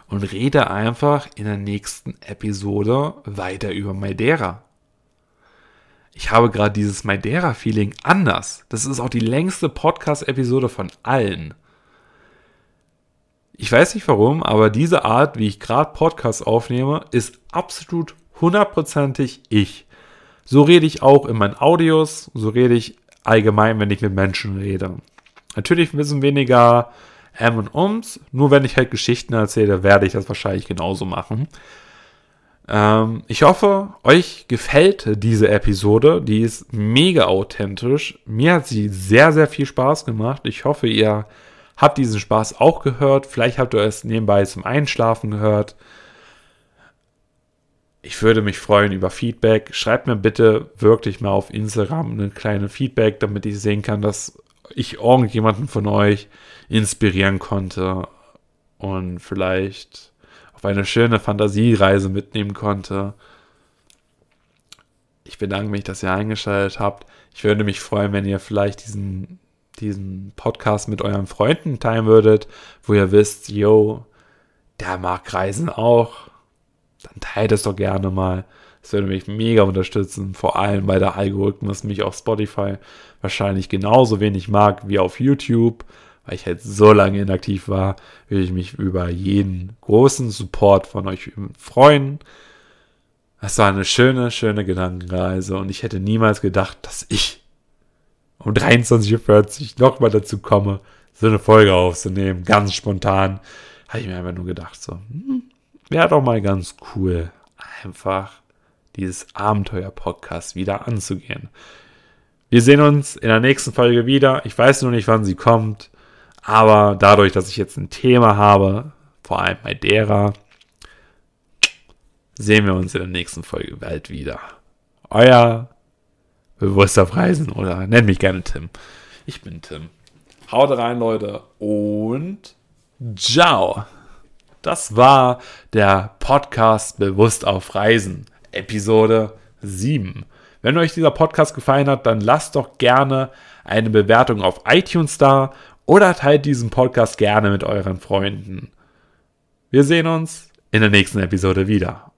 und rede einfach in der nächsten Episode weiter über Madeira ich habe gerade dieses Madeira-Feeling anders. Das ist auch die längste Podcast-Episode von allen. Ich weiß nicht warum, aber diese Art, wie ich gerade Podcasts aufnehme, ist absolut hundertprozentig ich. So rede ich auch in meinen Audios, so rede ich allgemein, wenn ich mit Menschen rede. Natürlich ein bisschen weniger M und Ums. Nur wenn ich halt Geschichten erzähle, werde ich das wahrscheinlich genauso machen. Ähm, ich hoffe, euch gefällt diese Episode. Die ist mega authentisch. Mir hat sie sehr, sehr viel Spaß gemacht. Ich hoffe, ihr habt diesen Spaß auch gehört. Vielleicht habt ihr es nebenbei zum Einschlafen gehört. Ich würde mich freuen über Feedback. Schreibt mir bitte wirklich mal auf Instagram eine kleine Feedback, damit ich sehen kann, dass ich irgendjemanden von euch inspirieren konnte und vielleicht auf eine schöne Fantasiereise mitnehmen konnte. Ich bedanke mich, dass ihr eingeschaltet habt. Ich würde mich freuen, wenn ihr vielleicht diesen, diesen Podcast mit euren Freunden teilen würdet, wo ihr wisst, yo, der mag Reisen auch. Dann teilt es doch gerne mal. Das würde mich mega unterstützen, vor allem weil der Algorithmus mich auf Spotify wahrscheinlich genauso wenig mag wie auf YouTube weil ich halt so lange inaktiv war, würde ich mich über jeden großen Support von euch freuen. Das war eine schöne, schöne Gedankenreise und ich hätte niemals gedacht, dass ich um 23.40 Uhr nochmal dazu komme, so eine Folge aufzunehmen, ganz spontan. Habe ich mir einfach nur gedacht, so, hm, wäre doch mal ganz cool, einfach dieses Abenteuer-Podcast wieder anzugehen. Wir sehen uns in der nächsten Folge wieder. Ich weiß nur nicht, wann sie kommt. Aber dadurch, dass ich jetzt ein Thema habe, vor allem bei derer, sehen wir uns in der nächsten Folge bald wieder. Euer bewusster Preisen oder nennt mich gerne Tim. Ich bin Tim. Haut rein, Leute, und ciao. Das war der Podcast Bewusst auf Reisen, Episode 7. Wenn euch dieser Podcast gefallen hat, dann lasst doch gerne eine Bewertung auf iTunes da oder teilt diesen Podcast gerne mit euren Freunden. Wir sehen uns in der nächsten Episode wieder.